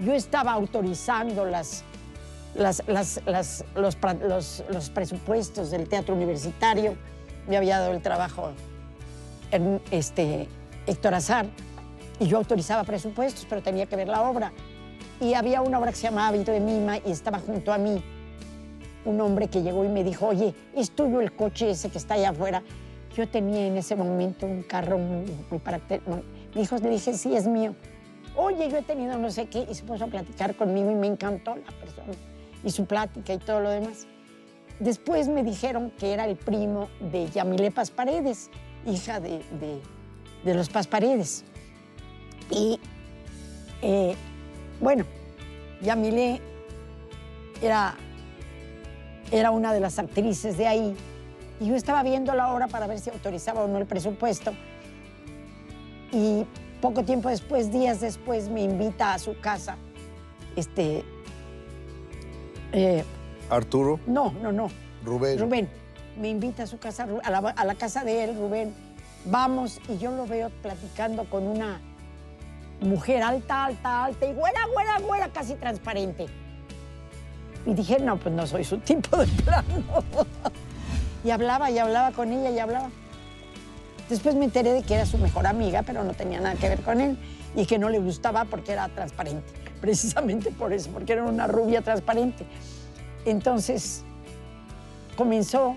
yo estaba autorizando los, los- los presupuestos del teatro universitario. Me había dado el trabajo en, este, Héctor Azar y yo autorizaba presupuestos, pero tenía que ver la obra. Y había una obra que se llamaba Hábito de Mima y estaba junto a mí un hombre que llegó y me dijo, oye, ¿es tuyo el coche ese que está allá afuera? Yo tenía en ese momento un carro muy, muy muy- Me dijo, le dije, sí, es mío. Oye, yo he tenido no sé qué, y se puso a platicar conmigo y me encantó la persona y su plática y todo lo demás. Después me dijeron que era el primo de Yamile Paz Paredes, hija de, de- los Paz Paredes. Y eh, bueno, Yamile era, era una de las actrices de ahí. Y yo estaba viendo la obra para ver si autorizaba o no el presupuesto. Y poco tiempo después, días después, me invita a su casa. Este. eh, Arturo, no, no, no. Rubén. Rubén me invita a su casa, a la, a la casa de él, Rubén. Vamos y yo lo veo platicando con una mujer alta, alta, alta y güera, güera, güera, casi transparente. Y dije, no, pues no soy su tipo de plano. y hablaba y hablaba con ella y hablaba. Después me enteré de que era su mejor amiga, pero no tenía nada que ver con él y que no le gustaba porque era transparente. Precisamente por eso, porque era una rubia transparente. Entonces, comenzó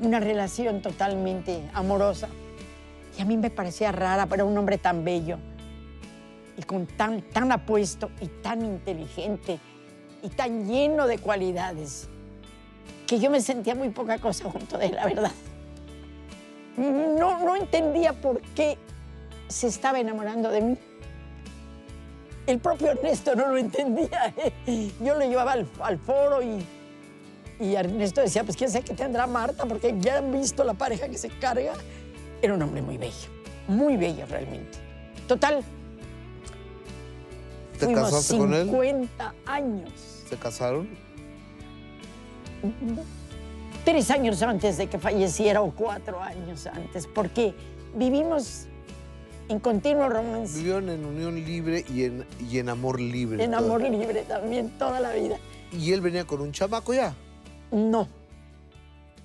una relación totalmente amorosa. Y a mí me parecía rara, pero un hombre tan bello y con tan, tan apuesto y tan inteligente y tan lleno de cualidades que yo me sentía muy poca cosa junto de él, la verdad. No, no entendía por qué se estaba enamorando de mí. El propio Ernesto no lo entendía. ¿eh? Yo lo llevaba al, al foro y, y Ernesto decía, pues quién sabe qué tendrá Marta, porque ya han visto la pareja que se carga. Era un hombre muy bello, muy bello realmente. Total, ¿Te fuimos casaste con él? 50 años. ¿Se casaron? Tres años antes de que falleciera o cuatro años antes, porque vivimos en continuo romance, Vivieron en unión libre y en, y en amor libre. en amor libre también toda la vida. Y él venía con un chamaco ya. No.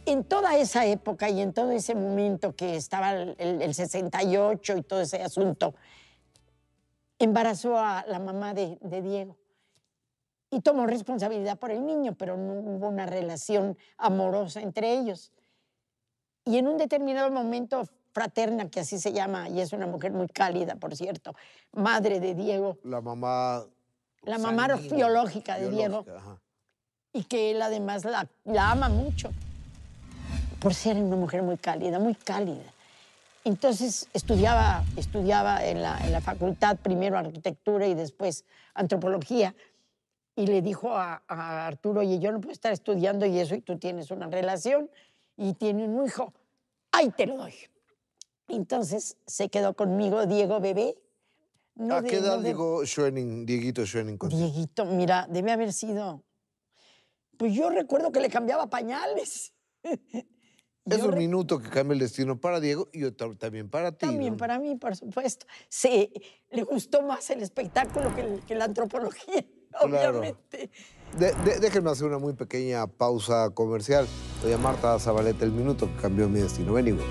En toda esa época y en todo ese momento que estaba el, el- el 68 y todo ese asunto, embarazó a la mamá de, de Diego y tomó responsabilidad por el niño, pero no hubo una relación amorosa entre ellos. Y en un determinado momento, fraterna, que así se llama, y es una mujer muy cálida, por cierto, madre de Diego, La mamá. La mamá biológica de Diego. ajá. y que él además la, la ama mucho, por ser una mujer muy cálida, muy cálida. Entonces estudiaba, estudiaba en la, en la facultad, primero arquitectura y después antropología, y le dijo a, a Arturo, oye, yo no puedo estar estudiando y eso, y tú tienes una relación y tiene un hijo, ahí te lo doy. Entonces se quedó conmigo Diego Bebé. no ¿A de- qué edad no de- llegó Schwenning, Dieguito Schwenning contigo? Dieguito, mira, debe haber sido. Pues yo recuerdo que le cambiaba pañales. Es Yo un minuto que cambia el destino para Diego y otro también para ti. También ¿no? para mí, por supuesto. Sí, le gustó más el espectáculo que, el- que la antropología, Claro. obviamente. De- de- déjenme hacer una muy pequeña pausa comercial. Doña Marta Zabaleta, el minuto que cambió mi destino. Venimos.